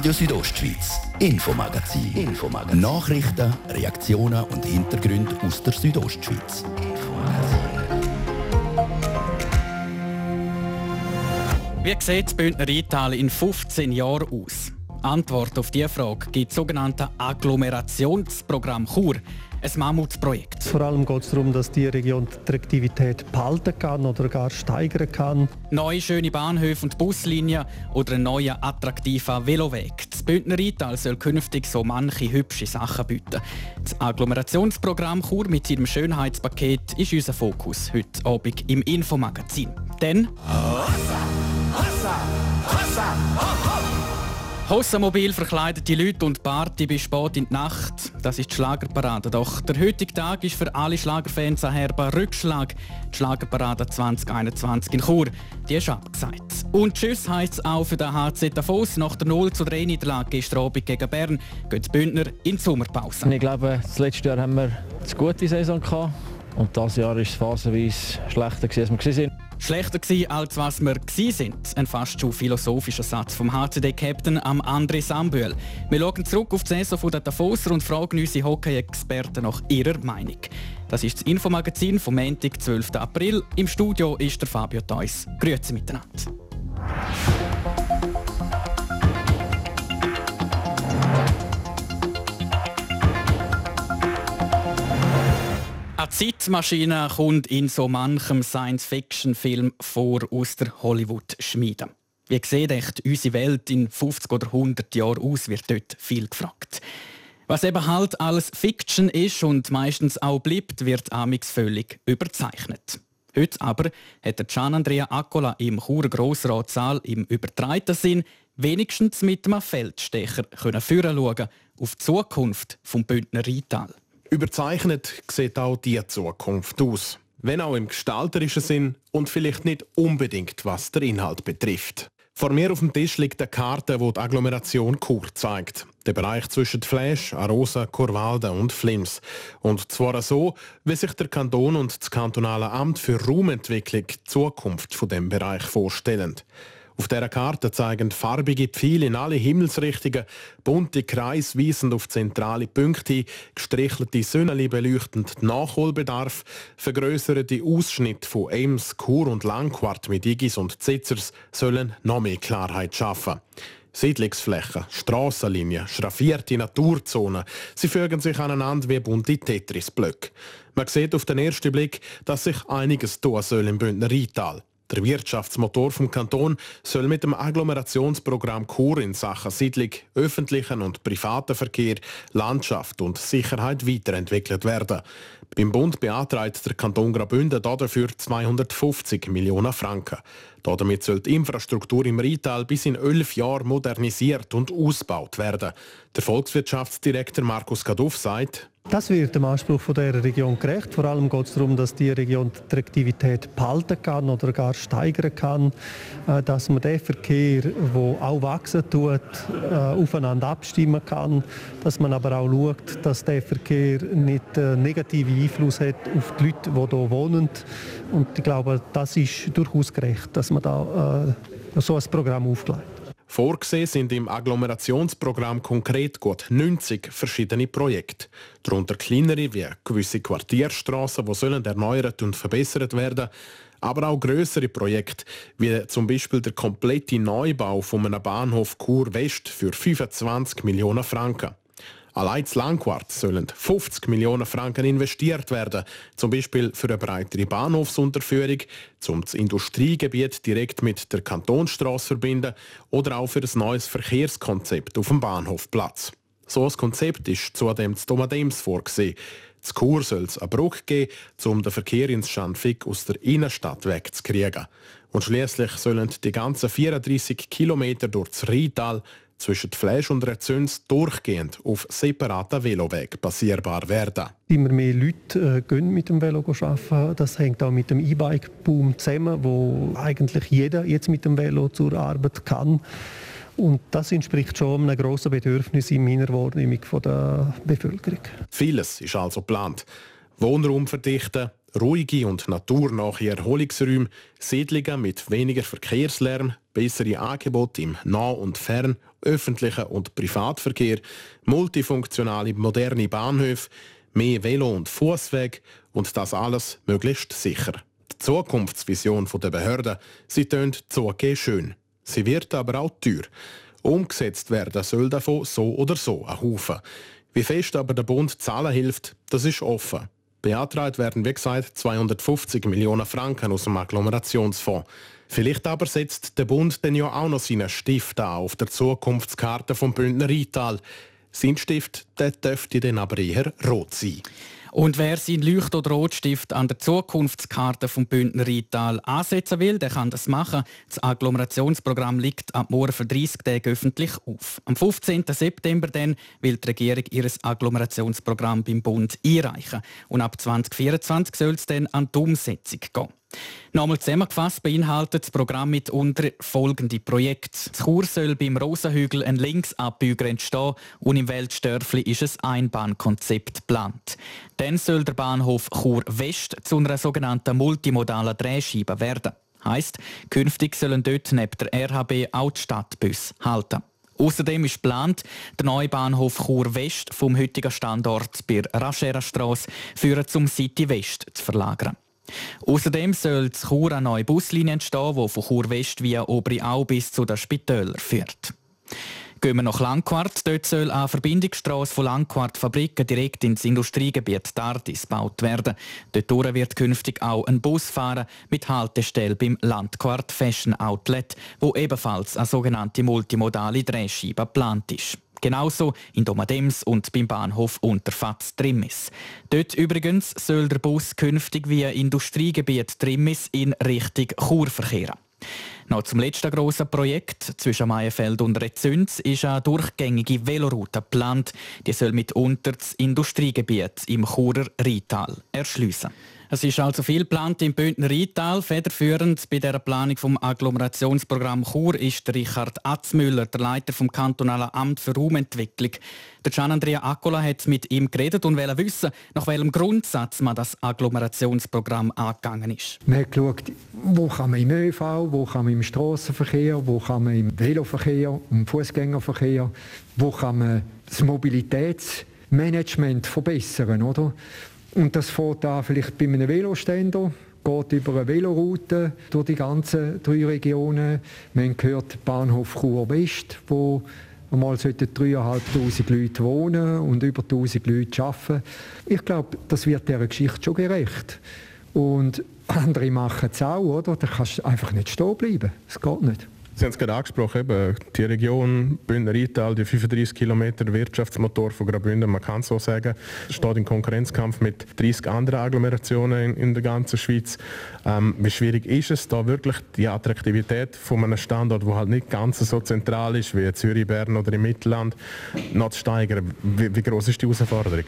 Radio Südostschweiz, Infomagazin. Infomagazin. Nachrichten, Reaktionen und Hintergründe aus der Südostschweiz. Wie sieht das Bündner Rheintal in 15 Jahren aus? Antwort auf diese Frage gibt das sogenannte Agglomerationsprogramm Chur. Ein Mammutprojekt. Vor allem geht es darum, dass die Region die Attraktivität behalten kann oder gar steigern kann. Neue schöne Bahnhöfe und Buslinien oder ein neuer attraktiver Veloweg. Das Bündner Rheintal soll künftig so manche hübsche Sachen bieten. Das Agglomerationsprogramm Chur mit seinem Schönheitspaket ist unser Fokus heute Abend im Infomagazin. Denn... Hossa, Hossa, Hossa, ho, ho. Hossamobil verkleidet die Leute und Party bis spät in die Nacht. Das ist die Schlagerparade. Doch der heutige Tag ist für alle Schlagerfans ein herber Rückschlag. Die Schlagerparade 2021 in Chur. Die ist abgesagt. Und Tschüss heisst es auch für den HC Davos. Nach der 0 zu 3 Niederlage gestern Abend gegen Bern geht die Bündner in die Sommerpause. Ich glaube, das letzte Jahr haben wir eine gute Saison gehabt. Und dieses Jahr ist es phasenweise schlechter, als wir waren. Schlechter gewesen, als was wir sind. Ein fast schon philosophischer Satz vom HCD-Captain am André Sambühl. Wir schauen zurück auf die Saison der Davoser und fragen unsere Hockey-Experten nach ihrer Meinung. Das ist das Infomagazin vom Montag, 12. April. Im Studio ist der Fabio Theus. Grüezi miteinander. Eine Zeitmaschine kommt in so manchem Science-Fiction-Film vor aus der Hollywood-Schmiede. Wie sieht echt unsere Welt in 50 oder 100 Jahren aus, wird dort viel gefragt. Was eben halt alles Fiction ist und meistens auch bleibt, wird amix völlig überzeichnet. Heute aber hat Gian Andrea Accola im Churer Grossratssaal im übertreiten Sinn wenigstens mit einem Feldstecher können schauen auf die Zukunft vom Bündner Rheintal. Überzeichnet sieht auch die Zukunft aus. Wenn auch im gestalterischen Sinn und vielleicht nicht unbedingt, was der Inhalt betrifft. Vor mir auf dem Tisch liegt eine Karte, die die Agglomeration Chur zeigt. Der Bereich zwischen Fläsch, Arosa, Chorwalden und Flims. Und zwar so, wie sich der Kanton und das kantonale Amt für Raumentwicklung die Zukunft von dem Bereich vorstellen. Auf dieser Karte zeigen farbige Pfeile in alle Himmelsrichtungen, bunte Kreis weisend auf zentrale Punkte, gestrichelte Söhneli beleuchtend Nachholbedarf, vergrößerte Ausschnitte von Ems, Chur und Langquart mit Igis und Zitzers sollen noch mehr Klarheit schaffen. Siedlungsflächen, Strassenlinien, schraffierte Naturzonen, sie fügen sich aneinander wie bunte Tetrisblöcke. Man sieht auf den ersten Blick, dass sich einiges tun soll im Bündner Rheintal. Der Wirtschaftsmotor vom Kanton soll mit dem Agglomerationsprogramm Chur in Sachen Siedlung, öffentlichen und privaten Verkehr, Landschaft und Sicherheit weiterentwickelt werden. Beim Bund beantragt der Kanton Graubünden dafür 250 Millionen Franken. Damit soll die Infrastruktur im Rheintal bis in elf Jahren modernisiert und ausgebaut werden. Der Volkswirtschaftsdirektor Markus Gaduff sagt, das wird dem Anspruch von der Region gerecht. Vor allem geht es darum, dass die Region die Attraktivität behalten kann oder gar steigern kann, äh, dass man den Verkehr, der auch wachsen tut, äh, aufeinander abstimmen kann, dass man aber auch schaut, dass der Verkehr nicht äh, negativen Einfluss hat auf die Leute, die hier wohnen. Und ich glaube, das ist durchaus gerecht, dass man da so ein Programm aufgleitet. Vorgesehen sind im Agglomerationsprogramm konkret gut 90 verschiedene Projekte. Darunter kleinere wie gewisse Quartierstraßen, die sollen erneuert und verbessert werden, aber auch größere Projekte, wie zum Beispiel der komplette Neubau von einem Bahnhof Chur West für 25 Millionen Franken. Allein zu Langquart sollen 50 Millionen Franken investiert werden, zum Beispiel für eine breitere Bahnhofsunterführung, um das Industriegebiet direkt mit der Kantonstraße verbinden oder auch für ein neues Verkehrskonzept auf dem Bahnhofplatz. So ein Konzept ist zudem zu Domadems vorgesehen. Zu Chur soll es eine Brücke geben, um den Verkehr ins Schanfig aus der Innenstadt wegzukriegen. Und schließlich sollen die ganzen 34 Kilometer durch das Rheintal zwischen Fleisch und Rezüns durchgehend auf separaten Veloweg passierbar werden. Immer mehr Leute äh, gehen mit dem Velo arbeiten. Das hängt auch mit dem E-Bike-Boom zusammen, wo eigentlich jeder jetzt mit dem Velo zur Arbeit kann. Und das entspricht schon einem grossen Bedürfnis in meiner Wahrnehmung der Bevölkerung. Vieles ist also geplant. Wohnraum verdichten, ruhige und naturnahe Erholungsräume, Siedlungen mit weniger Verkehrslärm, bessere Angebote im Nah- und Fern-, öffentlichen und Privatverkehr, multifunktionale moderne Bahnhöfe, mehr Velo- und Fußweg und das alles möglichst sicher. Die Zukunftsvision der Behörden, sie tönt zuge schön. Sie wird aber auch teuer. Umgesetzt werden soll davon so oder so ein Haufen. Wie fest aber der Bund zahlen hilft, das ist offen. Beantragt werden, wie gesagt, 250 Millionen Franken aus dem Agglomerationsfonds. Vielleicht aber setzt der Bund dann ja auch noch seinen Stift auf der Zukunftskarte vom Bündner Rheintal. Sein Stift der dürfte dann aber eher rot sein. Und wer seinen Leucht- oder Rotstift an der Zukunftskarte vom Bündner Rheintal ansetzen will, der kann das machen. Das Agglomerationsprogramm liegt ab morgen für 30 Tage öffentlich auf. Am 15. September dann will die Regierung ihr Agglomerationsprogramm beim Bund einreichen. Und ab 2024 soll es dann an die Umsetzung gehen. Nochmal zusammengefasst beinhaltet das Programm mitunter folgende Projekte. Das Chur soll beim Rosenhügel ein Linksabbieger entstehen und im Weltstörfli ist ein Einbahnkonzept geplant. Dann soll der Bahnhof Chur West zu einer sogenannten multimodalen Drehscheibe werden. Heißt, künftig sollen dort neben der RHB auch die Stadtbus halten. Außerdem ist geplant, der neue Bahnhof Chur West vom heutigen Standort bei Raschera Strasse zum City West zu verlagern. Außerdem soll zu Chur eine neue Buslinie entstehen, die von Chur West via Obriau bis zu den Spitälern führt. Gehen wir nach Langquart. Dort soll eine Verbindungsstrasse von Langquart Fabriken direkt ins Industriegebiet Tardis gebaut werden. Dort wird künftig auch ein Bus fahren mit Haltestelle beim Landquart Fashion Outlet, wo ebenfalls eine sogenannte multimodale Drehscheibe geplant ist. Genauso in Domadems und beim Bahnhof Unterfatz Trimmis. Dort übrigens soll der Bus künftig via Industriegebiet Trimmis in Richtung Chur verkehren. Noch zum letzten grossen Projekt zwischen Maienfeld und Rezünz ist eine durchgängige Veloroute geplant. Die soll mitunter das Industriegebiet im Churer Rheintal erschliessen. Es ist also viel geplant im Bündner Rheintal. Federführend bei der Planung vom Agglomerationsprogramm Chur ist Richard Atzmüller, der Leiter vom kantonalen Amt für Raumentwicklung. Der Gian Andrea Accola hat mit ihm geredet und wollte wissen, nach welchem Grundsatz man das Agglomerationsprogramm angegangen ist. Man hat geschaut, wo kann man im ÖV, wo kann man im Straßenverkehr, wo kann man im Veloverkehr, im Fußgängerverkehr, wo kann man das Mobilitätsmanagement verbessern, oder? Und das fängt an vielleicht bei einem Veloständer, geht über eine Veloroute durch die ganzen drei Regionen. Man hört Bahnhof Chur West, wo einmal 3'500 Leute wohnen und über 1000 Leute arbeiten. Ich glaube, das wird dieser Geschichte schon gerecht. Und andere machen es auch, oder? Da kannst du einfach nicht stehen bleiben. Es geht nicht. Sie haben es gerade angesprochen, eben, die Region Bündner Rheintal, die 35 Kilometer Wirtschaftsmotor von Graubünden, man kann so sagen, steht im Konkurrenzkampf mit 30 anderen Agglomerationen in, in der ganzen Schweiz. Ähm, wie schwierig ist es, da wirklich die Attraktivität von einem Standort, der halt nicht ganz so zentral ist wie Zürich, Bern oder im Mittelland, noch zu steigern? Wie, wie groß ist die Herausforderung?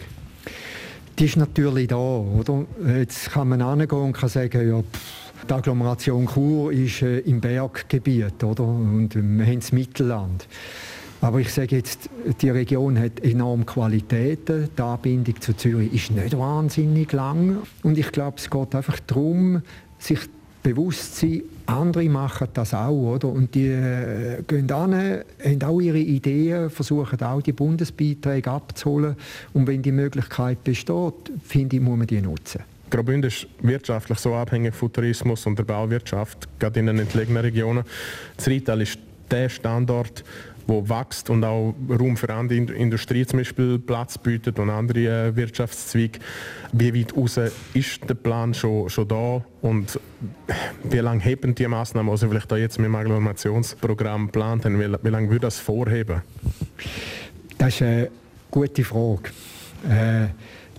Die ist natürlich da, oder? Jetzt kann man hingehen und kann sagen, ja, pff, die Agglomeration Chur ist äh, im Berggebiet, oder? Und wir haben das Mittelland. Aber ich sage jetzt, die Region hat enorm Qualitäten. Die Anbindung zu Zürich ist nicht wahnsinnig lang. Und ich glaube, es geht einfach darum, sich bewusst zu sein, andere machen das auch, oder? Und die äh, gehen an, haben auch ihre Ideen, versuchen auch die Bundesbeiträge abzuholen. Und wenn die Möglichkeit besteht, finde ich, muss man die nutzen. Graubünden ist wirtschaftlich so abhängig von Tourismus und der Bauwirtschaft, gerade in den entlegenen Regionen. Das Rital ist der Standort, wo wächst und auch Raum für andere Industrie zum Beispiel Platz bietet und andere äh, Wirtschaftszweige. Wie weit raus ist der Plan schon, schon da und wie lange heben die Maßnahmen, also vielleicht da jetzt mit dem Agglomerationsprogramm geplant haben, wie, wie lange würde das vorheben? Das ist eine gute Frage. Äh,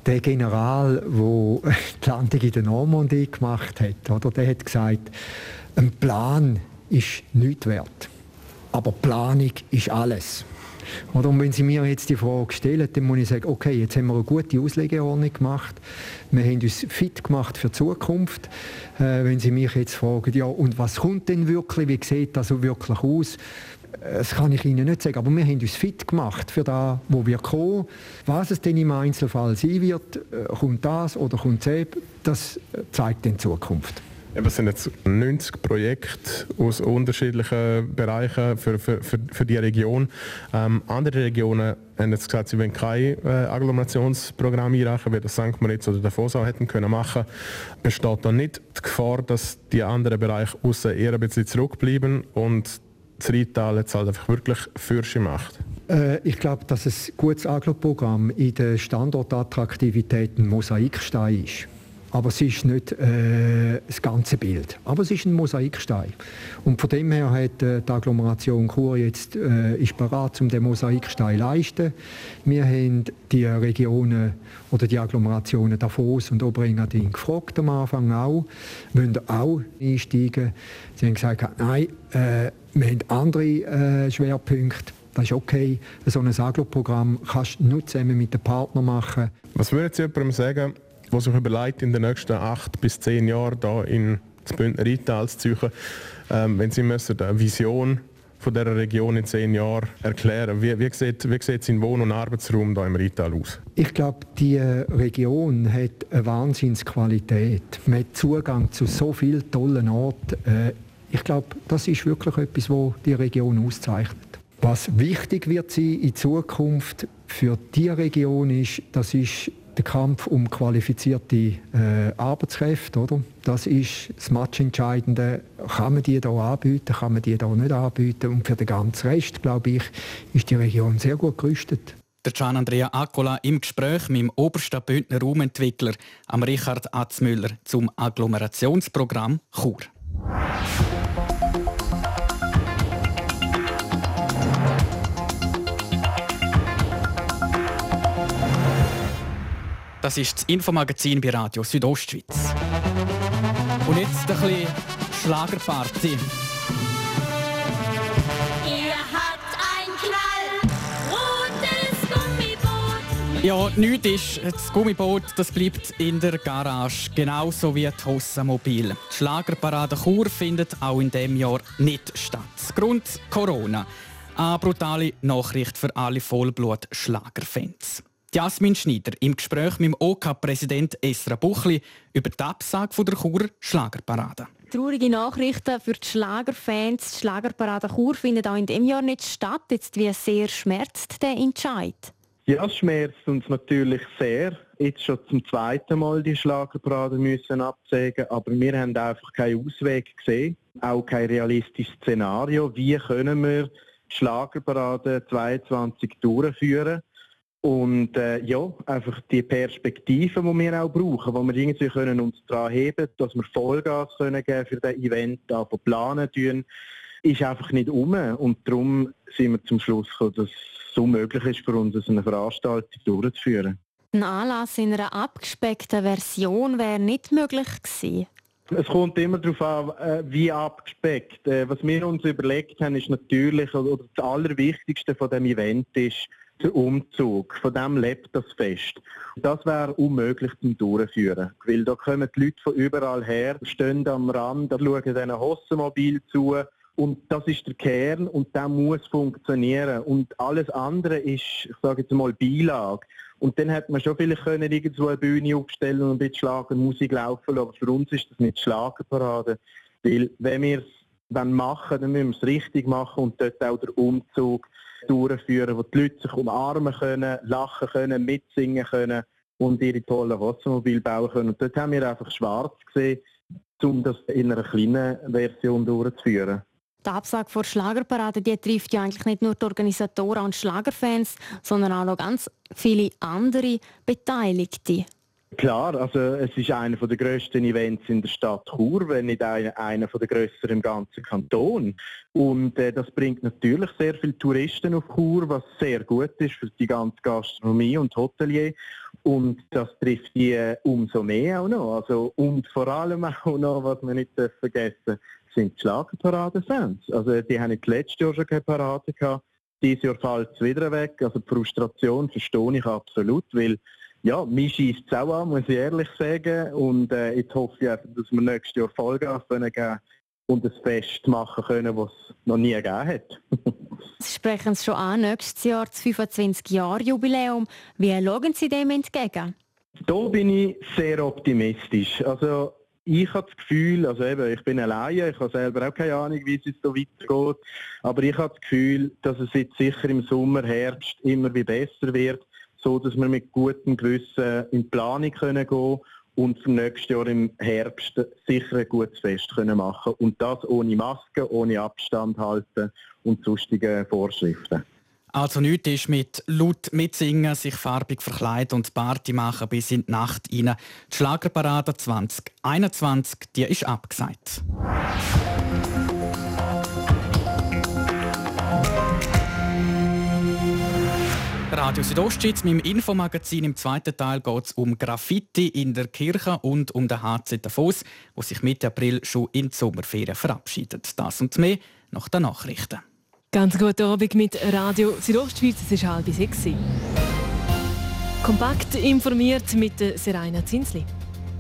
der General, der die Landung in der Normandie gemacht hat, oder, der hat gesagt, ein Plan ist nichts wert. Aber Planung ist alles. Oder und wenn Sie mir jetzt die Frage stellen, dann muss ich sagen, okay, jetzt haben wir eine gute Auslegeordnung gemacht. Wir haben uns fit gemacht für die Zukunft. Äh, wenn Sie mich jetzt fragen, ja, und was kommt denn wirklich, wie sieht das so wirklich aus? Das kann ich Ihnen nicht sagen, aber wir haben uns fit gemacht für das, wo wir kommen. Was es denn im Einzelfall sein wird, äh, kommt das oder kommt das, das zeigt in Zukunft. Es sind jetzt 90 Projekte aus unterschiedlichen Bereichen für, für, für, für die Region. Ähm, andere Regionen haben jetzt gesagt, sie wollen kein äh, Agglomerationsprogramm einreichen, wie das St. Moritz oder der Davos hätten können machen. Besteht da nicht die Gefahr, dass die anderen Bereiche außen eher ein bisschen zurückbleiben und das Rheintal jetzt halt einfach wirklich Fürsche macht? Äh, ich glaube, dass ein gutes Aglo-Programm in der Standortattraktivität ein Mosaikstein ist. Aber es ist nicht äh, das ganze Bild. Aber es ist ein Mosaikstein. Und von dem her hat äh, die Agglomeration Chur jetzt äh, ist bereit, um den Mosaikstein zu leisten. Wir haben die Regionen oder die Agglomerationen Davos und Oberengadin gefragt am Anfang auch, wollen auch einsteigen. Sie haben gesagt, nein, äh, wir haben andere äh, Schwerpunkte. Das ist okay. So ein Aglo-Programm kannst du nur zusammen mit den Partnern machen. Was würden Sie jemandem sagen, der sich überlegt, in den nächsten acht bis zehn Jahren hier in das Bündner Rheintal zu ziehen, ähm, wenn Sie müssen eine Vision von dieser Region in zehn Jahren erklären. Wie, wie, sieht, wie sein Wohn- und Arbeitsraum hier im Rheintal aus? Ich glaube, die Region hat eine Wahnsinnsqualität. Man hat Zugang zu so vielen tollen Orten. Äh, ich glaube, das ist wirklich etwas, was die Region auszeichnet. Was wichtig wird sein in Zukunft für die Region ist, das ist der Kampf um qualifizierte äh, Arbeitskräfte. Oder? Das ist das Matchentscheidende. Kann man die hier anbieten, kann man die hier nicht anbieten? Und für den ganzen Rest, glaube ich, ist die Region sehr gut gerüstet. Der Gian Andrea Accola im Gespräch mit dem obersten Bündner Raumentwickler, Richard Atzmüller, zum Agglomerationsprogramm Chur. Das ist das Infomagazin bei Radio Südostschweiz. Und jetzt ein bisschen Schlagerparty. Ja, nichts ist. Das Gummiboot das bleibt in der Garage, genauso wie das Hossenmobil. Die Schlagerparade Chur findet auch in diesem Jahr nicht statt. Grund Corona. Eine brutale Nachricht für alle Vollblut-Schlagerfans. Jasmin Schneider im Gespräch mit dem OK-Präsident Esra Buchli über die Absage der Chur Schlagerparade. Traurige Nachrichten für die Schlagerfans. Die Schlagerparade Chur findet auch in diesem Jahr nicht statt. Jetzt wie sehr schmerzt der Entscheid? Ja, es schmerzt uns natürlich sehr. Jetzt schon zum zweiten Mal die Schlagerparade müssen absägen, aber wir haben einfach keinen Ausweg gesehen, auch kein realistisches Szenario. Wie können wir die Schlagerparade 22 durchführen? Und äh, ja, einfach die Perspektive, die wir auch brauchen, wo wir irgendwie können uns daran heben, dass wir Vollgas können geben für das Event, da planen tun, ist einfach nicht um. Und darum sind wir zum Schluss gekommen, dass es unmöglich ist für uns, eine Veranstaltung durchzuführen. Ein Anlass in einer abgespeckten Version wäre nicht möglich gewesen. Es kommt immer darauf an, äh, wie abgespeckt. Äh, was wir uns überlegt haben, ist natürlich, oder das Allerwichtigste von dem Event ist, der Umzug. Von dem lebt das Fest. Das wäre unmöglich zum Durchführen, weil da kommen die Leute von überall her, stehen am Rand, schauen diesen Hossenmobil zu und das ist der Kern und der muss funktionieren und alles andere ist, ich sage jetzt mal, Beilage. Und dann hätte man schon vielleicht können irgendwo eine Bühne aufstellen und ein bisschen Schlager Musik laufen aber für uns ist das nicht Schlagerparade, weil wenn wir es machen, dann müssen wir es richtig machen und dort auch der Umzug durchführen, wo die Leute sich umarmen können, lachen können, mitsingen können und ihre tollen Wassermobile bauen können. Und dort haben wir einfach schwarz gesehen, um das in einer kleinen Version durchzuführen. Die Absage vor Schlagerparade die trifft ja eigentlich nicht nur die Organisatoren und Schlagerfans, sondern auch noch ganz viele andere Beteiligte. Klar, also es ist einer der grössten Events in der Stadt Chur, wenn nicht einer, der grösseren im ganzen Kanton. Und äh, das bringt natürlich sehr viele Touristen auf Chur, was sehr gut ist für die ganze Gastronomie und Hotelier. Und das trifft die äh, umso mehr auch noch. Also, und vor allem auch noch, was man nicht vergessen sind die Schlagerparade-Fans. Also die haben letztes Jahr schon keine Parade gehabt. Dieses Jahr fällt es wieder weg. Also die Frustration verstehe ich absolut, weil ja, mich schießt es auch an, muss ich ehrlich sagen. Und äh, jetzt hoffe ich einfach, dass wir nächstes Jahr Vollgas geben und ein Fest machen können, das es noch nie gegeben hat. Sie sprechen es schon an, nächstes Jahr das 25-Jahr-Jubiläum. Wie schauen Sie dem entgegen? Da bin ich sehr optimistisch. Also ich habe das Gefühl, also eben, ich bin alleine, ich habe selber auch keine Ahnung, wie es jetzt so weitergeht, aber ich habe das Gefühl, dass es jetzt sicher im Sommer, Herbst immer wie besser wird, so dass wir mit gutem Gewissen in die Planung können gehen und für nächstes Jahr im Herbst sicher ein gutes Fest können machen und das ohne Maske, ohne Abstand halten und sonstige Vorschriften. Also nichts ist mit laut mitsingen, sich farbig verkleiden und Party machen bis in die Nacht rein. Die Schlagerparade 2021, die ist abgesagt. Radio Südostschweiz mit dem Infomagazin. Im zweiten Teil geht es um Graffiti in der Kirche und um den HC Davos, wo sich Mitte April schon in die Sommerferien verabschiedet. Das und mehr nach den Nachrichten. Ganz guten Abend mit Radio Südostschweiz. Es ist halb sechs. Kompakt informiert mit Seraina Zinsli.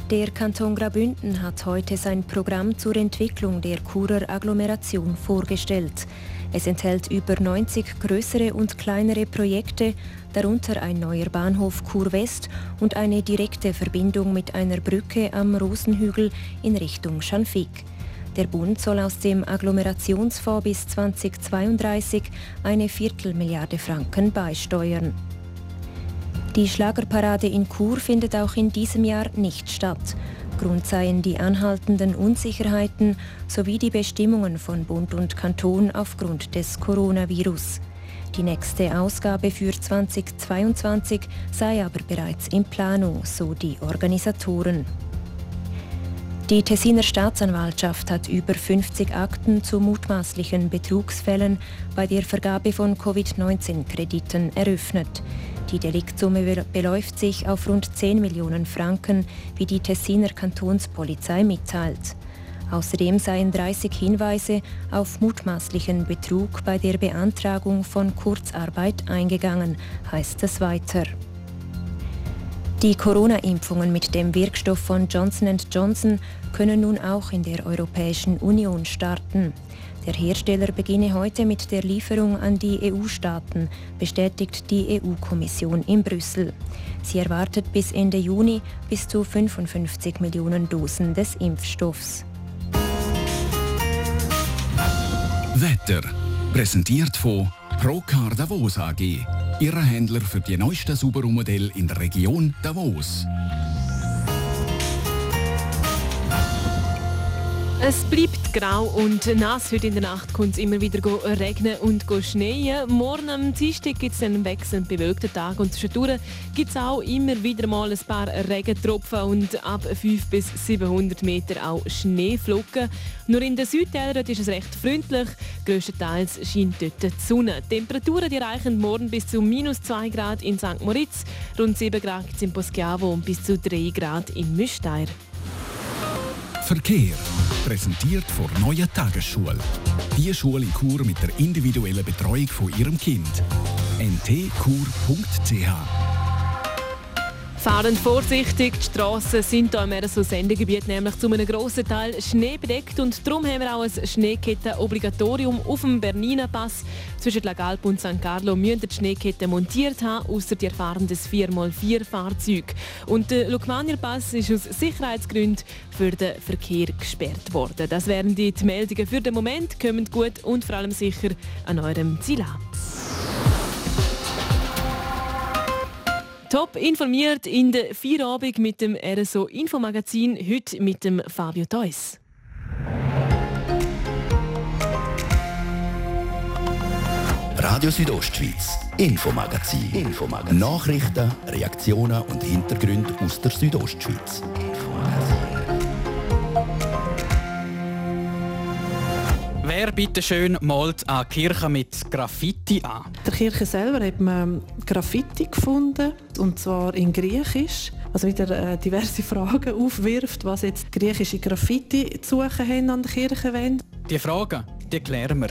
Der Kanton Graubünden hat heute sein Programm zur Entwicklung der Churer Agglomeration vorgestellt. Es enthält über 90 größere und kleinere Projekte, darunter ein neuer Bahnhof Chur West und eine direkte Verbindung mit einer Brücke am Rosenhügel in Richtung Schanfig. Der Bund soll aus dem Agglomerationsfonds bis 2032 eine Viertelmilliarde Franken beisteuern. Die Schlagerparade in Chur findet auch in diesem Jahr nicht statt. Grund seien die anhaltenden Unsicherheiten sowie die Bestimmungen von Bund und Kanton aufgrund des Coronavirus. Die nächste Ausgabe für 2022 sei aber bereits in Planung, so die Organisatoren. Die Tessiner Staatsanwaltschaft hat über 50 Akten zu mutmaßlichen Betrugsfällen bei der Vergabe von Covid-19-Krediten eröffnet. Die Deliktsumme beläuft sich auf rund 10 Millionen Franken, wie die Tessiner Kantonspolizei mitteilt. Außerdem seien 30 Hinweise auf mutmaßlichen Betrug bei der Beantragung von Kurzarbeit eingegangen, heißt es weiter. Die Corona-Impfungen mit dem Wirkstoff von Johnson Johnson können nun auch in der Europäischen Union starten. Der Hersteller beginne heute mit der Lieferung an die EU-Staaten, bestätigt die EU-Kommission in Brüssel. Sie erwartet bis Ende Juni bis zu 55 Millionen Dosen des Impfstoffs. Wetter präsentiert von Procar Davos AG Ihrer Händler für die neuesten Subaru-Modelle in der Region Davos. Es bleibt grau und nass. Heute in der Nacht kommt es immer wieder regnen und schneien. Morgen am Dienstag gibt es einen wechselnd bewölkten Tag und zwischendurch gibt es auch immer wieder mal ein paar Regentropfen und ab 500 bis 700 Meter auch Schneeflocken. Nur in den Südtälern ist es recht freundlich. Größtenteils scheint dort die Sonne. Die Temperaturen die reichen morgen bis zu minus 2 Grad in St. Moritz, rund 7 Grad in Poschiavo und bis zu 3 Grad in Müsteier. Verkehr. Präsentiert vor Neue Tagesschule. Die Schule in Chur mit der individuellen Betreuung von Ihrem Kind. ntkur.ch Fahren vorsichtig, die Strassen sind hier im RSO Sendegebiet nämlich zu einem grossen Teil schneebedeckt und darum haben wir auch ein Schneeketten-Obligatorium auf dem Bernina Pass. Zwischen La Galp und St. Carlo müssen die Schneeketten montiert haben, außer die erfahren das 4x4-Fahrzeug. Und der Lukmanier Pass ist aus Sicherheitsgründen für den Verkehr gesperrt worden. Das wären die Meldungen für den Moment. Kommt gut und vor allem sicher an eurem Ziel an. Top informiert in der Feierabend mit dem RSO Infomagazin, heute mit dem Fabio Theus. Radio Südostschweiz, Infomagazin. Infomagazin. Nachrichten, Reaktionen und Hintergründe aus der Südostschweiz. Wer bitte schön malt eine Kirche mit Graffiti an? Der Kirche selber hat man Graffiti gefunden, und zwar in Griechisch. Was wieder äh, diverse Fragen aufwirft, was jetzt griechische Graffiti zu suchen haben an der Kirchenwand. Die Fragen, die klären wir.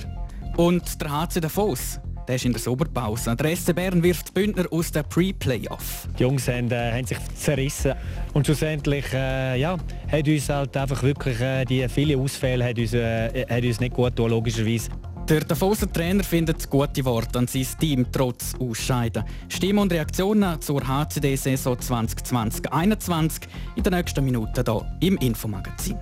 Und der HC Davos, der ist in der Sommerpause. Der SC Bern wirft die Bündner aus dem Pre-Playoff. Die Jungs haben, äh, haben, sich zerrissen. Und schlussendlich äh, ja, hat uns halt einfach wirklich äh, die vielen Ausfälle hat uns, äh, hat uns nicht gut getan, logischerweise. Der Davoser Trainer findet gute Worte an sein Team trotz Ausscheiden. Stimmen und Reaktionen zur HCD-Saison 2020-21 in den nächsten Minuten hier im Infomagazin.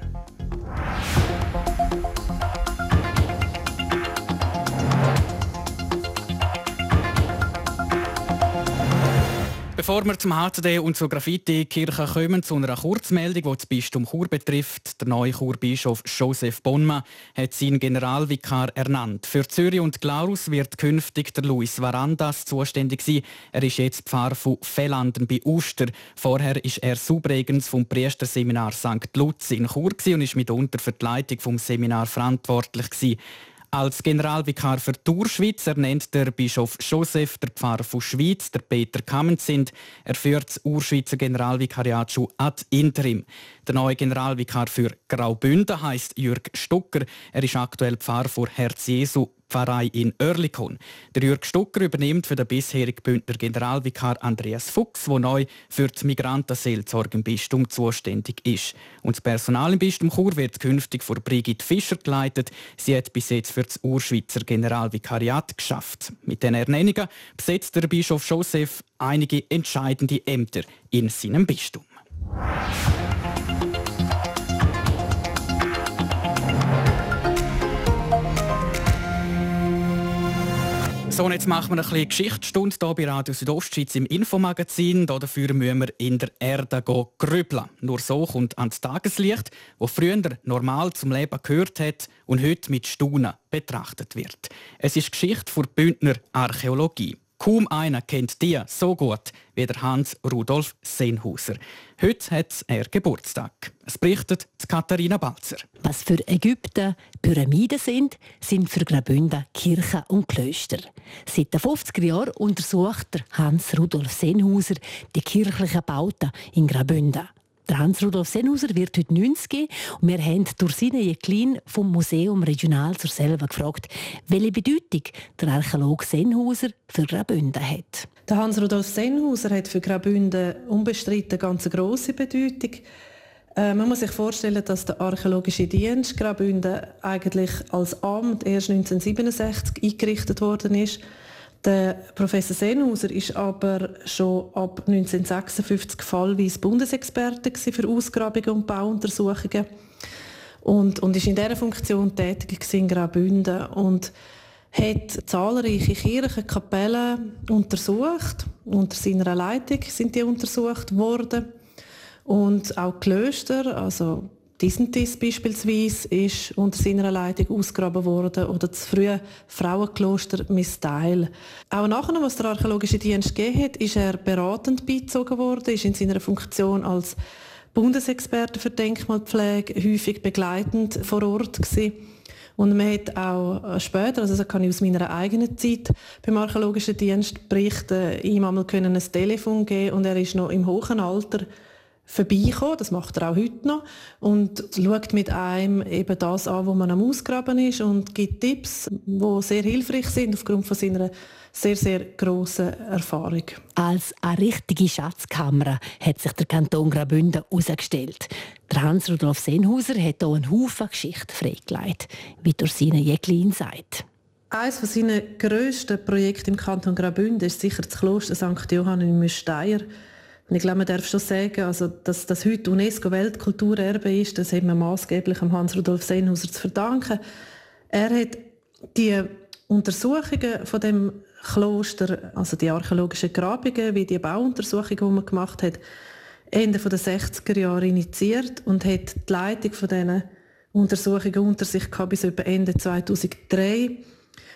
Bevor wir zum HCD und zur Graffiti-Kirche kommen, zu einer Kurzmeldung, die das Bistum Chur betrifft. Der neue Churbischof Joseph Bonma hat seinen Generalvikar ernannt. Für Zürich und Glarus wird künftig der Luis Varandas zuständig sein. Er ist jetzt Pfarrer von Fellanden bei Uster. Vorher ist er Subregens vom Priesterseminar St. Lutz in Chur und ist mitunter für die Leitung des Seminars verantwortlich gewesen. Als Generalvikar für Tourschweiz ernennt der Bischof Joseph, der Pfarrer von Schweiz, der Peter Kammenzind. Er führt das Urschweizer Generalvikariat schon ad interim. Der neue Generalvikar für Graubünden heißt Jürg Stucker. Er ist aktuell Pfarrer vor Herz Jesu Pfarrei in Oerlikon. Der Jürg Stucker übernimmt für den bisherigen Bündner Generalvikar Andreas Fuchs, der neu für die Migrantenseelsorge im Bistum zuständig ist. Und das Personal im Bistum Chur wird künftig von Brigitte Fischer geleitet. Sie hat bis jetzt für das Urschweizer Generalvikariat geschafft. Mit den Ernennungen besetzt der Bischof Joseph einige entscheidende Ämter in seinem Bistum. So, jetzt machen wir ein bisschen Geschichtsstunde hier bei Radio Südostschweiz im Infomagazin. Dafür müssen wir in der Erde grübeln. Nur so kommt ans Tageslicht, wo früher normal zum Leben gehört hat und heute mit Staunen betrachtet wird. Es ist Geschichte für Bündner Archäologie. Kaum einer kennt die so gut wie der Hans Rudolf Seenhauser. Heute hat er Geburtstag. Es berichtet Katharina Balzer. Was für Ägypten Pyramiden sind, sind für Graubünden Kirchen und Klöster. Seit den 50er Jahren untersucht Hans Rudolf Seenhauser die kirchlichen Bauten in Graubünden. Der Hans-Rudolf Sennhauser wird heute 90 und wir haben durch seine Jeklin vom Museum Regional zur selber gefragt, welche Bedeutung der Archäologe Sennhauser für Graubünden hat. Der Hans-Rudolf Sennhauser hat für Graubünden unbestritten eine ganz grosse Bedeutung. Äh, man muss sich vorstellen, dass der Archäologische Dienst Graubünden eigentlich als Amt erst 1967 eingerichtet worden ist der Professor Sennhauser ist aber schon ab 1956 fallweise Bundesexperte für Ausgrabungen und Bauuntersuchungen und, und ist in dieser Funktion tätig in Graubünden und hat zahlreiche Kirchen, Kapellen untersucht. Unter seiner Leitung sind die untersucht worden. Und auch Klöster, also Disentis beispielsweise ist unter seiner Leitung ausgegraben worden oder das frühe Frauenkloster Misteil. Auch nachher, was der archäologische Dienst gegeben hat, ist er beratend beizogen worden, ist in seiner Funktion als Bundesexperte für Denkmalpflege häufig begleitend vor Ort gewesen. Und man hat auch äh, später, also das kann ich aus meiner eigenen Zeit beim archäologischen Dienst berichten, ihm einmal ein Telefon geben und er ist noch im hohen Alter vorbeikommen, das macht er auch heute noch, und schaut mit einem eben das an, wo man am Ausgraben ist und gibt Tipps, die sehr hilfreich sind aufgrund von seiner sehr, sehr grossen Erfahrung. Als eine richtige Schatzkammer hat sich der Kanton Graubünden herausgestellt. Der Hans-Rudolf Sennhauser hat hier einen Haufen Geschichte freigelegt, wie durch seine Jäcklin sagt. Eines seiner grössten Projekte im Kanton Graubünden ist sicher das Kloster St. Johann in Müsteier. Und ich glaube, man darf schon sagen, also, dass das heute UNESCO-Weltkulturerbe ist, das hat man maßgeblich am Hans-Rudolf Sennhauser zu verdanken. Er hat die Untersuchungen von dem Kloster, also die archäologischen Grabungen, wie die Bauuntersuchungen, die man gemacht hat, Ende der 60er Jahre initiiert und hat die Leitung von diesen Untersuchungen unter sich gehabt bis etwa Ende 2003.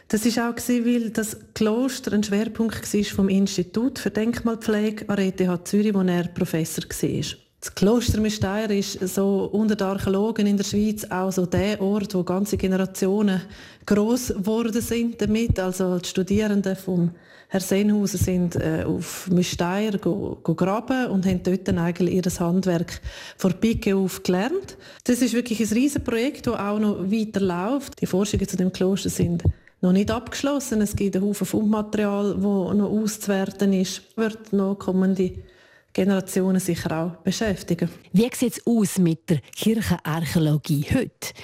Das ist auch weil das Kloster ein Schwerpunkt war vom Institut für Denkmalpflege an ETH Zürich, wo er Professor war. Das Kloster Mesteier ist so unter den Archäologen in der Schweiz auch so der Ort, wo ganze Generationen groß geworden sind damit. Also die Studierenden vom Herr Sennhauser sind äh, auf Mesteier go, go graben und haben dort dann eigentlich ihr Handwerk vor Pike auf gelernt. Das ist wirklich ein riesiges Projekt, das auch noch weiter läuft. Die Forschungen zu dem Kloster sind noch nicht abgeschlossen. Es gibt einen Haufen Fundmaterial, das noch auszuwerten ist. Wird noch kommende Generationen sicher auch beschäftigen. Wie sieht es aus mit der Kirchenarchäologie heute?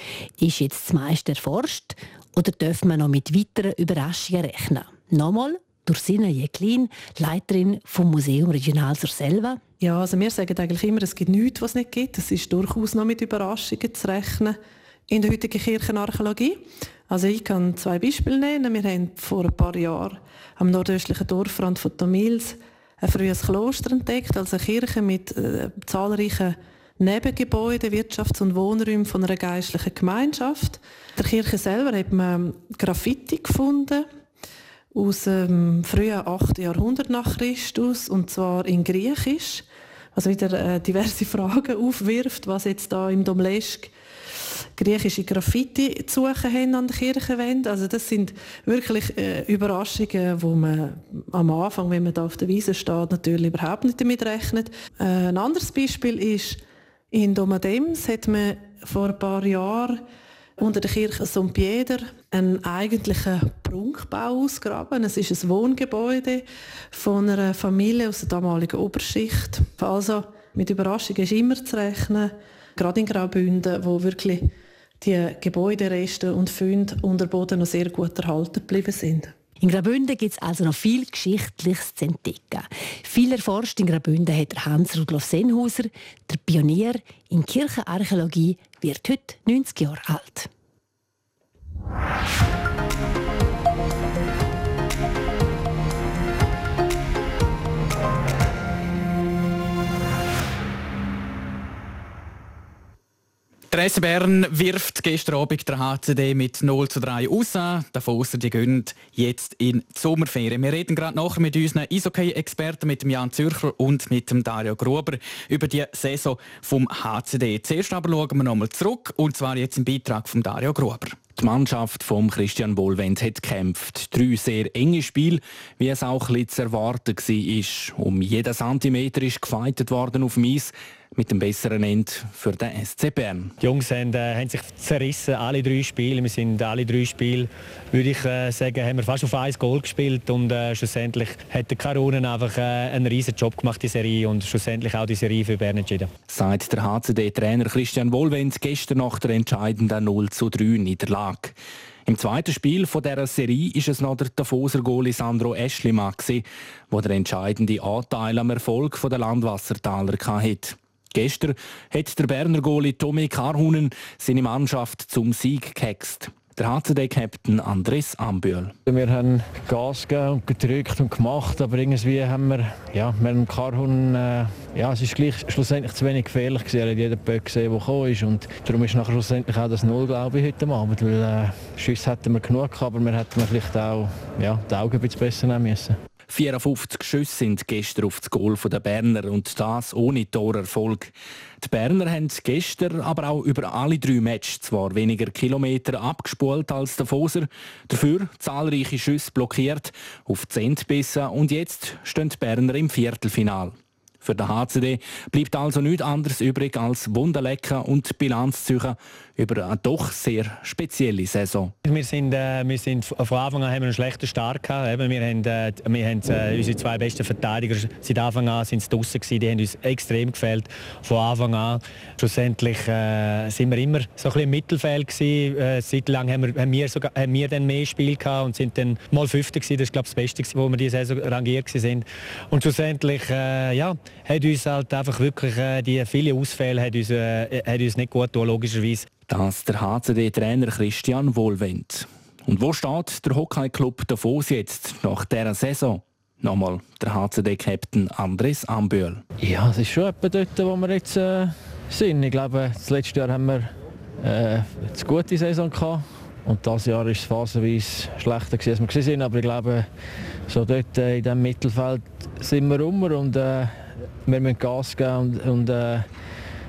Ist jetzt das meiste erforscht Oder dürfen wir noch mit weiteren Überraschungen rechnen? Nochmal Dursina Jäcklin, Leiterin vom Museum Regional zur Selva. Ja, also wir sagen eigentlich immer, es gibt nichts, was es nicht gibt. Es ist durchaus noch mit Überraschungen zu rechnen in der heutigen Kirchenarchäologie. Also ich kann zwei Beispiele nennen. Wir haben vor ein paar Jahren am nordöstlichen Dorfrand von Tamils ein frühes Kloster entdeckt, also eine Kirche mit äh, zahlreichen Nebengebäuden, Wirtschafts- und Wohnräumen von einer geistlichen Gemeinschaft. In der Kirche selber hat man Graffiti gefunden aus dem frühen 8. Jahrhundert nach Christus und zwar in Griechisch, was wieder äh, diverse Fragen aufwirft, was jetzt da im Domlesk griechische Graffiti zu suchen haben an der Kirchenwände. Also das sind wirklich äh, Überraschungen, wo man am Anfang, wenn man da auf der Wiese steht, natürlich überhaupt nicht damit rechnet. Äh, ein anderes Beispiel ist, in Domadems hat man vor ein paar Jahren unter der Kirche St. Pieter einen eigentlichen Prunkbau ausgraben. Es ist ein Wohngebäude von einer Familie aus der damaligen Oberschicht. Also mit Überraschungen ist immer zu rechnen, gerade in Graubünden, wo wirklich die Gebäudereste und Funde unter Boden noch sehr gut erhalten geblieben sind. In Graubünden gibt es also noch viel Geschichtliches zu entdecken. Viel erforscht in Graubünden hat Hans-Rudolf Senhauser. Der Pionier in Kirchenarchäologie wird heute 90 Jahre alt. Der SC Bern wirft gestern Abend der HCD mit 0 zu 3 aus. Davos die gehen jetzt in die Sommerferien. Wir reden gerade nachher mit unseren Eishockey-Experten, mit dem Jan Zürcher und mit dem Dario Gruber über die Saison vom HCD. Zuerst aber schauen wir nochmal zurück, und zwar jetzt im Beitrag von Dario Gruber. Die Mannschaft von Christian Wohlwend hat gekämpft. Drei sehr enge Spiele, wie es auch ein bisschen zu erwarten war. Um jeden Zentimeter ist gefeitet worden auf Eis mit dem besseren Ende für den SC Bern. Die Jungs haben, äh, haben sich zerrissen, alle drei Spiele. Wir sind alle drei Spiele, würde ich äh, sagen, haben wir fast auf ein Goal gespielt und äh, schlussendlich hat der Karonen einfach äh, einen riesen Job gemacht, die Serie, und schlussendlich auch die Serie für Bern entschieden. Sagt der HCD-Trainer Christian Wohlwend gestern nach der entscheidenden 0 zu 3 Niederlage. Im zweiten Spiel dieser Serie ist es noch der Davoser Goalie Sandro Eschlimann, der den entscheidenden Anteil am Erfolg der Landwassertaler hatte. Gestern hat der Berner Goalie Tommy Karhunen seine Mannschaft zum Sieg gehext. Der HCD-Captain Andres Ambühl. Wir haben Gas gegeben und gedrückt und gemacht, aber irgendwie haben wir, ja, wir haben Karhunen, äh, ja, es ist gleich schlussendlich zu wenig gefährlich gewesen. Er hat jeden Böck gesehen, der gekommen ist und darum ist nachher schlussendlich auch das Null, glaube ich, heute Abend, weil äh, Schüsse hätten wir genug gehabt, aber wir hätten vielleicht auch, ja, die Augen ein bisschen besser nehmen müssen. 54 Schüsse sind gestern auf das Goal der Berner und das ohne Torerfolg. Die Berner haben gestern aber auch über alle drei Matches zwar weniger Kilometer abgespult als der Foser, dafür zahlreiche Schüsse blockiert, auf 10 bissen und jetzt stehen die Berner im Viertelfinal. Für den HCD bleibt also nichts anderes übrig als Wunderlecken und Bilanz zu über eine doch sehr spezielle Saison. Wir sind, äh, wir sind von Anfang an haben wir einen schlechten Start gehabt. Wir haben, äh, wir haben äh, unsere zwei besten Verteidiger seit Anfang an sind draußen gewesen. Die haben uns extrem gefällt von Anfang an. Schlussendlich äh, sind wir immer so ein im Mittelfeld gewesen. Äh, seit lang haben wir, haben wir, sogar, haben wir dann mehr Spiel gehabt und sind dann mal Fünfter gewesen. Das ist glaube ich das Beste, wo wir diese Saison rangiert sind. Und schlussendlich, äh, ja, hat uns halt einfach wirklich äh, die vielen Ausfälle hat uns, äh, hat uns nicht gut getan, logischerweise. Das der HCD-Trainer Christian Wohlwend. Und wo steht der Hockey-Club Davos jetzt nach dieser Saison? Nochmal der HCD-Captain Andres Ambühl. Ja, es ist schon etwa dort, wo wir jetzt äh, sind. Ich glaube, das letzte Jahr haben wir äh, eine gute Saison gehabt. Und dieses Jahr ist es phasenweise schlechter, als wir waren. Aber ich glaube, so dort äh, in diesem Mittelfeld sind wir rum und äh, wir müssen Gas geben und, und äh,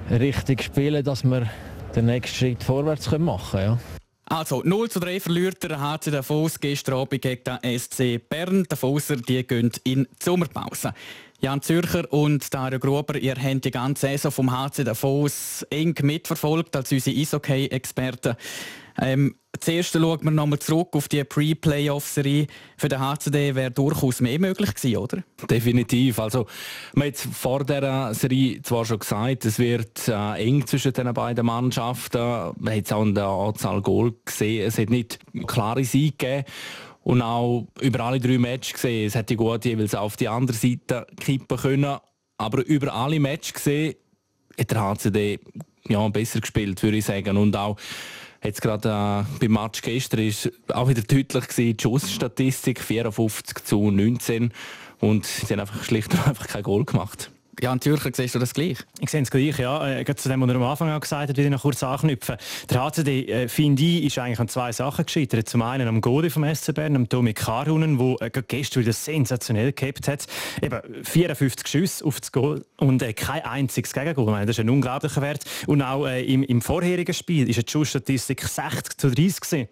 richtig spielen, dass wir den nächsten Schritt vorwärts machen können. Ja. Also 0 zu 3 verliert der HC Davos gestern Abend gegen den SC Bern. Davoser die gehen in die Sommerpause. Jan Zürcher und Dario Gruber, ihr habt die ganze Saison vom HC Davos eng mitverfolgt als unsere Eishockey-Experten. Ähm, zuerst schauen wir nochmal zurück auf die Pre-Playoff-Serie. Für den HCD wäre durchaus mehr möglich gewesen, oder? Definitiv. Also, man hat vor dieser Serie zwar schon gesagt, es wird äh, eng zwischen den beiden Mannschaften. Man hat es auch in der Anzahl Goal gesehen. Es hat nicht klare Siege gegeben. Und auch über alle drei Matches gesehen, es hätte gut jeweils auf die andere Seite kippen können. Aber über alle Matches gesehen, hat der HCD ja, besser gespielt, würde ich sagen. Und auch jetzt gerade äh, beim Match gestern ist auch wieder deutlich gewesen, die Schussstatistik 54 zu 19 und sie haben einfach schlicht und einfach kein Goal gemacht. Jan Zürcher, siehst du das gleich? Ich sehe es gleich, ja. Äh, zu dem, was er am Anfang auch gesagt hat, will ich noch kurz anknüpfen. Der HCD, äh, finde ich, ist eigentlich an zwei Sachen gescheitert. Zum einen am Gode vom SC Bern, am Domi Karhunen, der äh, gestern wieder sensationell gehabt hat. Eben 54 Schüsse auf das Goal und äh, kein einziges meine, das ist ein unglaublicher Wert. Und auch äh, im, im vorherigen Spiel ist die Schussstatistik 60 zu 30 gewesen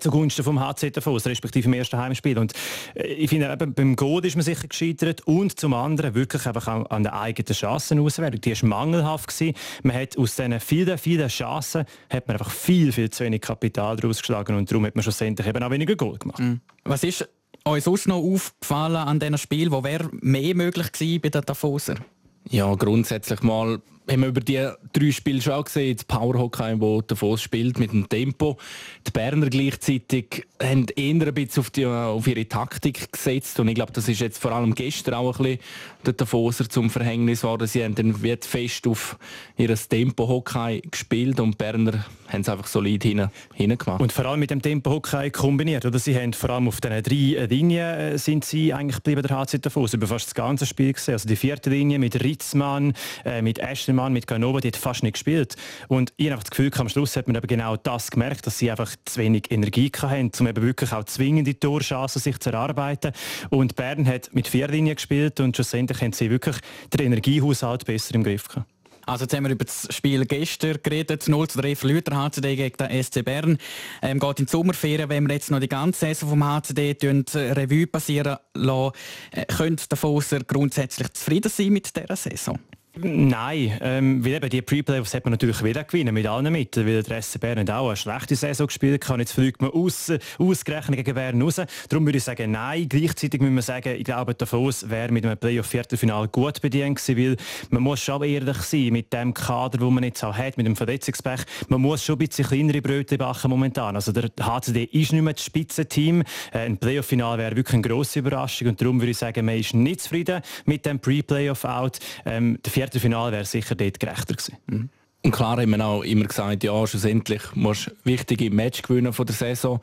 zugunsten vom HC Davos, respektive im ersten Heimspiel. Und äh, ich finde, eben, beim God ist man sicher gescheitert und zum anderen wirklich einfach auch an der eigenen Chancenauswertung. Die war mangelhaft. Gewesen. Man hat aus diesen vielen, vielen Chancen hat man einfach viel, viel zu wenig Kapital daraus geschlagen und darum hat man schlussendlich eben auch weniger Goal gemacht. Mhm. Was ist euch sonst noch aufgefallen an diesem Spiel? Wo wäre mehr möglich gewesen bei den Davoser? Ja, grundsätzlich mal haben wir über die drei Spiele schon auch gesehen, das Powerhockey, wo Davos spielt mit dem Tempo. Die Berner gleichzeitig haben eher ein bisschen auf, die, auf ihre Taktik gesetzt und ich glaube, das ist jetzt vor allem gestern auch ein bisschen der Davoser zum Verhängnis geworden. Sie haben dann wird fest auf ihr Tempo-Hockey gespielt und die Berner haben es einfach solid hin, gemacht. Und vor allem mit dem Tempo-Hockey kombiniert, oder? Sie haben vor allem auf diesen drei Linien äh, sind sie eigentlich geblieben, der HC Davos, über fast das ganze Spiel gesehen. Also die vierte Linie mit Ritzmann, äh, mit Ashton Mann mit Ganova, die hat fast nicht gespielt. Und ich habe das Gefühl, am Schluss hat man eben genau das gemerkt, dass sie einfach zu wenig Energie hatten, um eben wirklich auch zwingende Torchancen sich zu erarbeiten. Und Bern hat mit vier Linien gespielt und schlussendlich haben sie wirklich den Energiehaushalt besser im Griff gehabt. Also jetzt haben wir über das Spiel gestern geredet. 0 zu 3 verliert der HCD gegen den SC Bern. Ähm, geht in die Sommerferien, wenn wir jetzt noch die ganze Saison vom HCD äh, Revue passieren lassen, äh, könnte der Fosser grundsätzlich zufrieden sein mit dieser Saison? Nein, ähm, weil eben die Pre-Playoffs hat man natürlich wieder gewinnen mit allen Mitteln, weil der SC Bern auch eine schlechte Saison gespielt kann. Jetzt fliegt man aus, ausgerechnet gegen Bern raus. Darum würde ich sagen, nein. Gleichzeitig müssen wir sagen, ich glaube, Davos wäre mit einem Playoff-Viertelfinal gut bedient gewesen, weil man muss schon ehrlich sein mit dem Kader, wo man jetzt auch hat, mit dem Verletzungspech. Man muss schon ein bisschen kleinere Brötchen backen momentan. Also der HCD ist nicht mehr das Spitzenteam. Äh, ein Playoff-Final wäre wirklich eine grosse Überraschung und darum würde ich sagen, man ist nicht zufrieden mit dem Pre-Playoff-Out. Ähm, Viertelfinale wäre sicher dort gerechter gewesen. Mhm. Und klar haben wir auch immer gesagt, ja, schlussendlich musst du wichtige Match gewinnen von der Saison.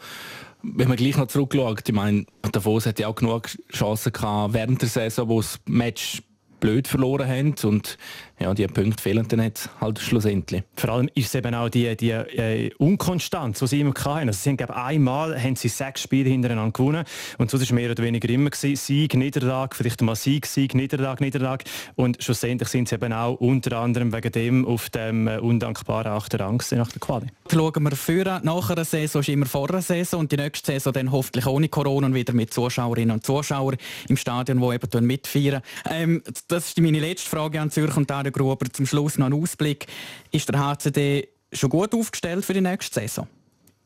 Wenn man gleich noch zurückschaut, ich meine, Davos hat ja auch genug Chancen gehabt während der Saison, wo das Match blöd verloren haben und ja, die Punkte fehlen dann jetzt halt schlussendlich. Vor allem ist es eben auch die, die äh, Unkonstanz, die sie immer hatten. Also sie haben, glaube einmal haben sie sechs Spiele hintereinander gewonnen und so war es mehr oder weniger immer gewesen. Sieg, Niederlage, vielleicht mal Sieg, Sieg, Niederlage, Niederlage und schlussendlich sind sie eben auch unter anderem wegen dem auf dem äh, undankbaren achten Rang nach der Quali. Schauen wir für nach einer Saison ist immer vor einer Saison und die nächste Saison dann hoffentlich ohne Corona und wieder mit Zuschauerinnen und Zuschauern im Stadion, die eben mitfeiern. Ähm, das ist meine letzte Frage an Zürich und Dario Gruber. Zum Schluss noch ein Ausblick. Ist der HCD schon gut aufgestellt für die nächste Saison?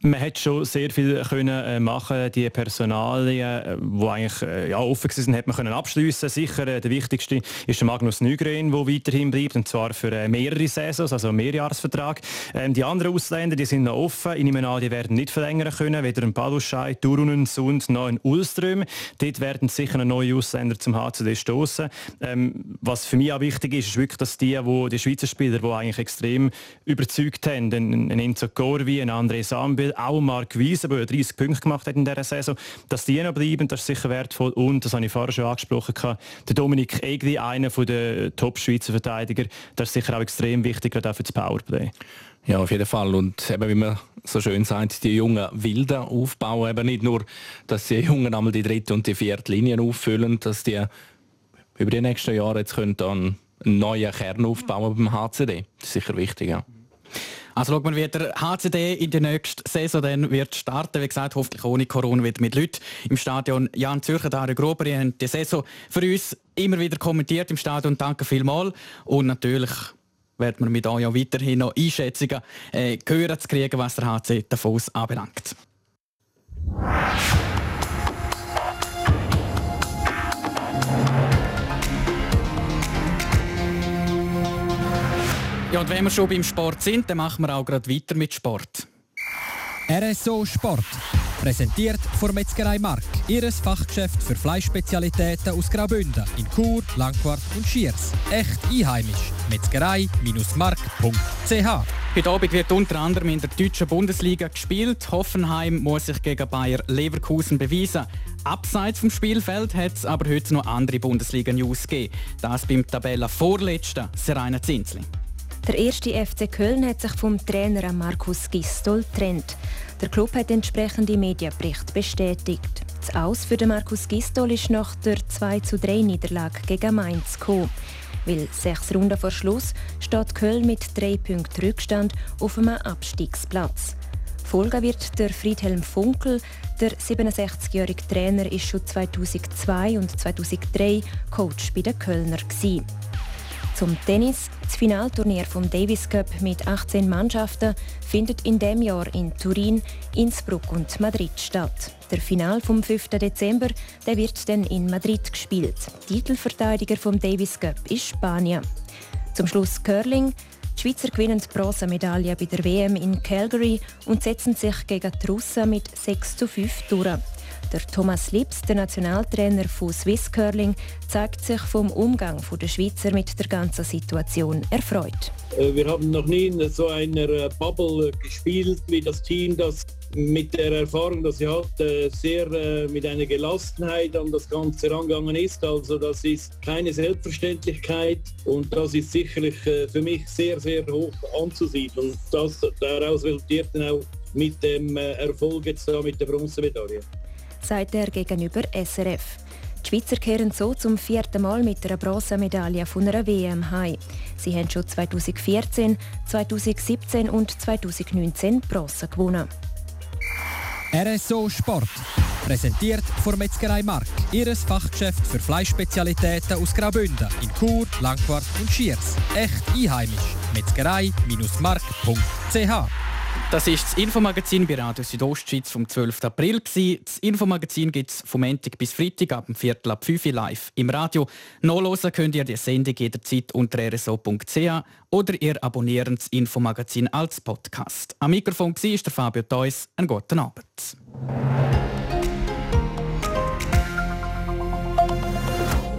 Man hat schon sehr viel können äh, machen. Die Personalien, äh, die eigentlich äh, ja, offen sind, hat man können abschliessen. Sicher der wichtigste ist der Magnus Nygren, der weiterhin bleibt und zwar für mehrere Saisons, also einen Mehrjahresvertrag. Ähm, die anderen Ausländer, die sind noch offen. Ich nehme an, die werden nicht verlängern können. Weder ein Paluschei, Turunen, Sund noch ein Ulström. Dort werden sicher neue Ausländer zum HCD stoßen. Ähm, was für mich auch wichtig ist, ist wirklich, dass die, wo, die Schweizer Spieler, die eigentlich extrem überzeugt haben, ein, Enzo Corvi, ein André Sambil, auch Mark Wiese, der 30 Punkte gemacht hat in dieser Saison, dass die noch bleiben, das ist sicher wertvoll. Und, das habe ich vorher schon angesprochen, der Dominik Egli, einer der Top-Schweizer Verteidiger, das ist sicher auch extrem wichtig, gerade auch für das Powerplay. Ja, auf jeden Fall. Und eben, wie man so schön sagt, die jungen Wilden aufbauen. Eben nicht nur, dass die Jungen einmal die dritte und die vierte Linie auffüllen, dass die über die nächsten Jahre jetzt können dann einen neuen Kern aufbauen beim HCD. Das ist sicher wichtig, ja. Also schauen wir, wie der HCD in der nächsten Saison dann wird starten. Wie gesagt, hoffentlich ohne Corona wieder mit Leuten im Stadion. Jan Zürcher, Dario Grober, ihr die Saison für uns immer wieder kommentiert im Stadion. Danke vielmals. Und natürlich werden wir mit euch auch weiterhin noch Einschätzungen äh, hören zu kriegen, was der HC Davos anbelangt. Ja, und wenn wir schon beim Sport sind, dann machen wir auch gerade weiter mit Sport. RSO Sport. Präsentiert von Metzgerei Mark. Ihres Fachgeschäft für Fleischspezialitäten aus Graubünden in Chur, Langquart und Schiers. Echt einheimisch. Metzgerei-mark.ch Heute Abend wird unter anderem in der deutschen Bundesliga gespielt. Hoffenheim muss sich gegen Bayer Leverkusen beweisen. Abseits vom Spielfeld hat es aber heute noch andere Bundesliga-News gegeben. Das beim Tabellenvorletzten Serena Zinsli. Der erste FC Köln hat sich vom Trainer Markus Gistol getrennt. Der Club hat entsprechende Medienbericht bestätigt. Das Aus für den Markus Gistol ist nach der 2 zu 3 Niederlage gegen Mainz gekommen. Weil sechs Runden vor Schluss steht Köln mit drei Punkten Rückstand auf einem Abstiegsplatz. Folgen wird der Friedhelm Funkel. Der 67-jährige Trainer ist schon 2002 und 2003 Coach bei den Kölner. Gewesen. Zum Tennis. Das Finalturnier vom Davis Cup mit 18 Mannschaften findet in dem Jahr in Turin, Innsbruck und Madrid statt. Der Final vom 5. Dezember der wird dann in Madrid gespielt. Titelverteidiger vom Davis Cup ist Spanien. Zum Schluss Curling. Die Schweizer gewinnen die Bronzemedaille bei der WM in Calgary und setzen sich gegen die Russen mit 6 zu 5 durch. Der Thomas Lips, der Nationaltrainer von Swiss Curling, zeigt sich vom Umgang der Schweizer mit der ganzen Situation erfreut. Äh, wir haben noch nie in so einer äh, Bubble gespielt wie das Team, das mit der Erfahrung, dass sie hat, äh, sehr mit einer Gelassenheit an das Ganze herangegangen ist. Also das ist keine Selbstverständlichkeit und das ist sicherlich für mich sehr, sehr hoch anzusiedeln. Das daraus resultiert dann auch mit dem Erfolg jetzt da mit der Bronzemedaille sagt er gegenüber SRF. Die Schweizer kehren so zum vierten Mal mit einer Bronzemedaille von einer WM heim. Sie haben schon 2014, 2017 und 2019 Bronze gewonnen. RSO Sport. Präsentiert von Metzgerei Mark. Ihres Fachgeschäft für Fleischspezialitäten aus Graubünden in Chur, Langquart und Schiers. Echt einheimisch. Metzgerei-mark.ch das ist das Infomagazin bei Radio Südostschweiz vom 12. April. Das Infomagazin gibt es vom Montag bis Freitag ab dem Viertel ab 5 Uhr live im Radio. Nachlesen könnt ihr die Sendung jederzeit unter rso.ch oder ihr abonniert das Infomagazin als Podcast. Am Mikrofon war der Fabio Theus. Einen guten Abend.